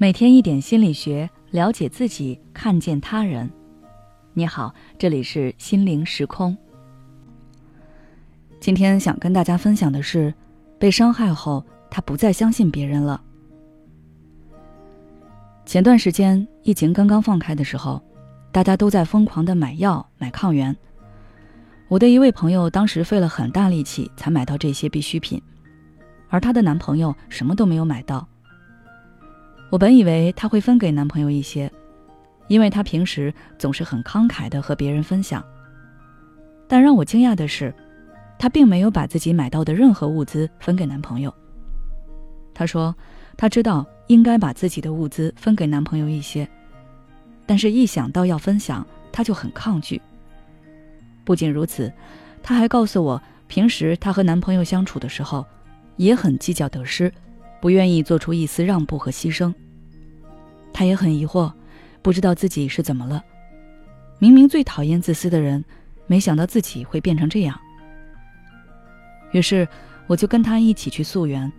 每天一点心理学，了解自己，看见他人。你好，这里是心灵时空。今天想跟大家分享的是，被伤害后，他不再相信别人了。前段时间疫情刚刚放开的时候，大家都在疯狂的买药、买抗原。我的一位朋友当时费了很大力气才买到这些必需品，而她的男朋友什么都没有买到。我本以为她会分给男朋友一些，因为她平时总是很慷慨的和别人分享。但让我惊讶的是，她并没有把自己买到的任何物资分给男朋友。她说，她知道应该把自己的物资分给男朋友一些，但是一想到要分享，她就很抗拒。不仅如此，她还告诉我，平时她和男朋友相处的时候，也很计较得失。不愿意做出一丝让步和牺牲，他也很疑惑，不知道自己是怎么了。明明最讨厌自私的人，没想到自己会变成这样。于是我就跟他一起去溯源，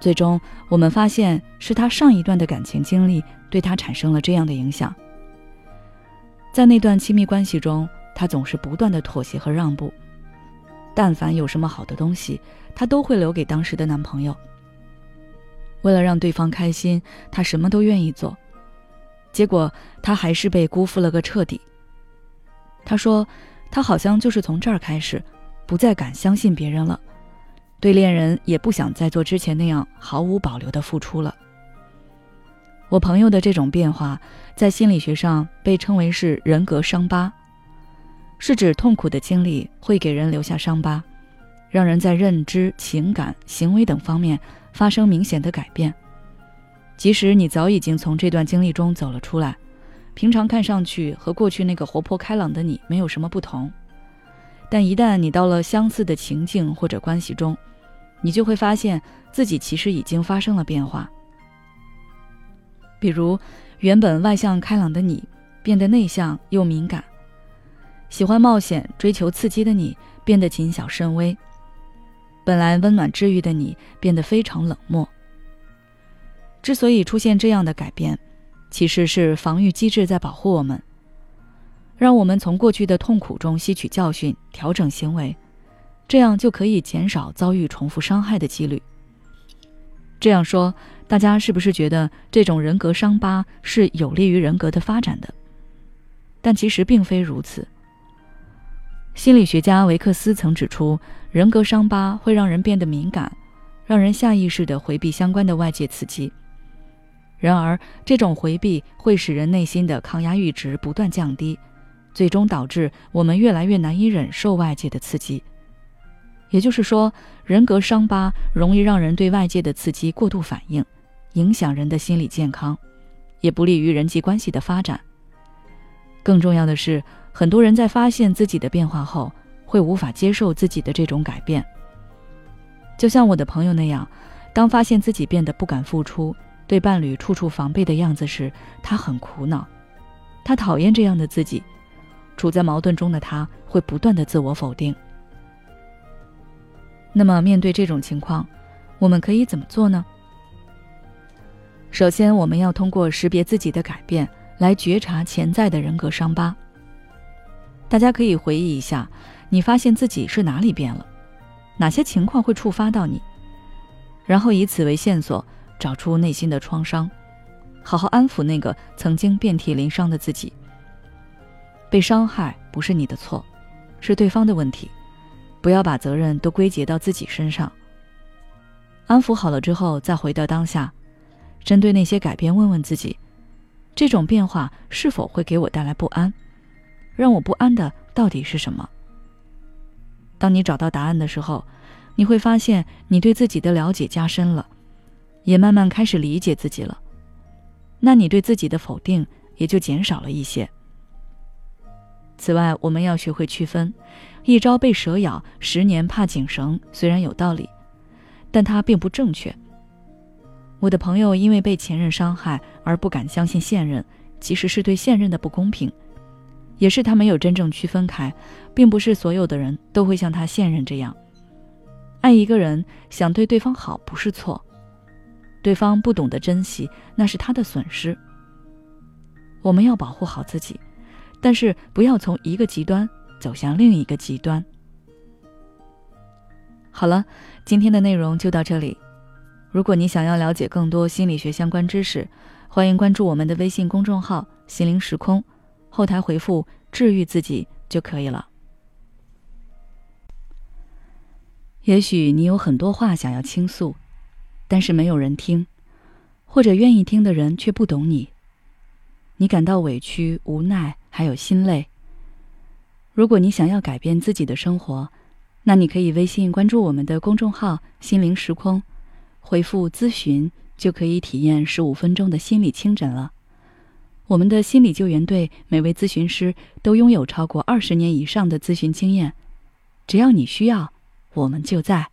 最终我们发现是他上一段的感情经历对他产生了这样的影响。在那段亲密关系中，他总是不断的妥协和让步，但凡有什么好的东西，他都会留给当时的男朋友。为了让对方开心，他什么都愿意做，结果他还是被辜负了个彻底。他说，他好像就是从这儿开始，不再敢相信别人了，对恋人也不想再做之前那样毫无保留的付出了。我朋友的这种变化，在心理学上被称为是人格伤疤，是指痛苦的经历会给人留下伤疤，让人在认知、情感、行为等方面。发生明显的改变，即使你早已经从这段经历中走了出来，平常看上去和过去那个活泼开朗的你没有什么不同，但一旦你到了相似的情境或者关系中，你就会发现自己其实已经发生了变化。比如，原本外向开朗的你变得内向又敏感，喜欢冒险追求刺激的你变得谨小慎微。本来温暖治愈的你变得非常冷漠。之所以出现这样的改变，其实是防御机制在保护我们，让我们从过去的痛苦中吸取教训，调整行为，这样就可以减少遭遇重复伤害的几率。这样说，大家是不是觉得这种人格伤疤是有利于人格的发展的？但其实并非如此。心理学家维克斯曾指出，人格伤疤会让人变得敏感，让人下意识地回避相关的外界刺激。然而，这种回避会使人内心的抗压阈值不断降低，最终导致我们越来越难以忍受外界的刺激。也就是说，人格伤疤容易让人对外界的刺激过度反应，影响人的心理健康，也不利于人际关系的发展。更重要的是。很多人在发现自己的变化后，会无法接受自己的这种改变。就像我的朋友那样，当发现自己变得不敢付出，对伴侣处处防备的样子时，他很苦恼，他讨厌这样的自己。处在矛盾中的他，会不断的自我否定。那么，面对这种情况，我们可以怎么做呢？首先，我们要通过识别自己的改变，来觉察潜在的人格伤疤。大家可以回忆一下，你发现自己是哪里变了，哪些情况会触发到你，然后以此为线索，找出内心的创伤，好好安抚那个曾经遍体鳞伤的自己。被伤害不是你的错，是对方的问题，不要把责任都归结到自己身上。安抚好了之后，再回到当下，针对那些改变，问问自己，这种变化是否会给我带来不安？让我不安的到底是什么？当你找到答案的时候，你会发现你对自己的了解加深了，也慢慢开始理解自己了。那你对自己的否定也就减少了一些。此外，我们要学会区分：一朝被蛇咬，十年怕井绳。虽然有道理，但它并不正确。我的朋友因为被前任伤害而不敢相信现任，其实是对现任的不公平。也是他没有真正区分开，并不是所有的人都会像他现任这样，爱一个人想对对方好不是错，对方不懂得珍惜，那是他的损失。我们要保护好自己，但是不要从一个极端走向另一个极端。好了，今天的内容就到这里。如果你想要了解更多心理学相关知识，欢迎关注我们的微信公众号“心灵时空”，后台回复“治愈自己”就可以了。也许你有很多话想要倾诉，但是没有人听，或者愿意听的人却不懂你。你感到委屈、无奈，还有心累。如果你想要改变自己的生活，那你可以微信关注我们的公众号“心灵时空”。回复咨询就可以体验十五分钟的心理清诊了。我们的心理救援队每位咨询师都拥有超过二十年以上的咨询经验，只要你需要，我们就在。